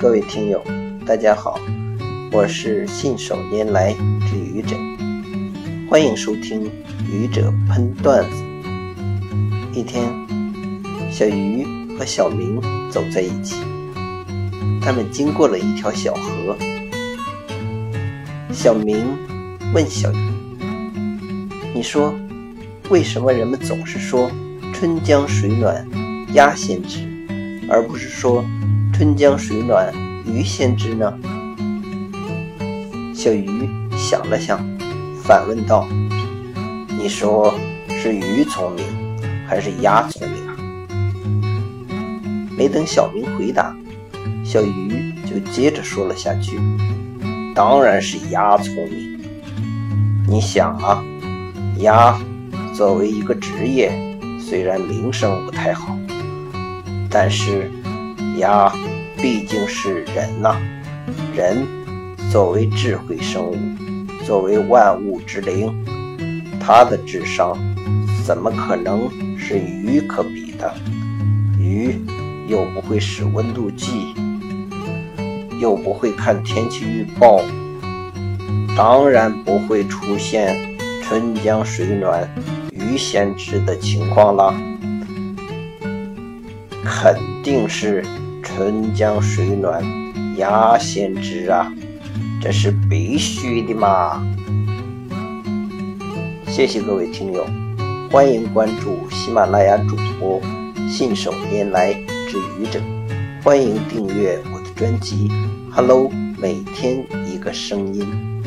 各位听友，大家好，我是信手拈来之愚者，欢迎收听愚者喷段子。一天，小鱼和小明走在一起，他们经过了一条小河。小明问小鱼：“你说，为什么人们总是说春江水暖鸭先知，而不是说？”春江水暖鱼先知呢？小鱼想了想，反问道：“你说是鱼聪明，还是鸭聪明啊？”没等小明回答，小鱼就接着说了下去：“当然是鸭聪明。你想啊，鸭作为一个职业，虽然名声不太好，但是……”鸭毕竟是人呐，人作为智慧生物，作为万物之灵，他的智商怎么可能是鱼可比的？鱼又不会使温度计，又不会看天气预报，当然不会出现春江水暖鱼先知的情况了，肯定是。春江水暖鸭先知啊，这是必须的嘛！谢谢各位听友，欢迎关注喜马拉雅主播信手拈来之愚者，欢迎订阅我的专辑《Hello》，每天一个声音。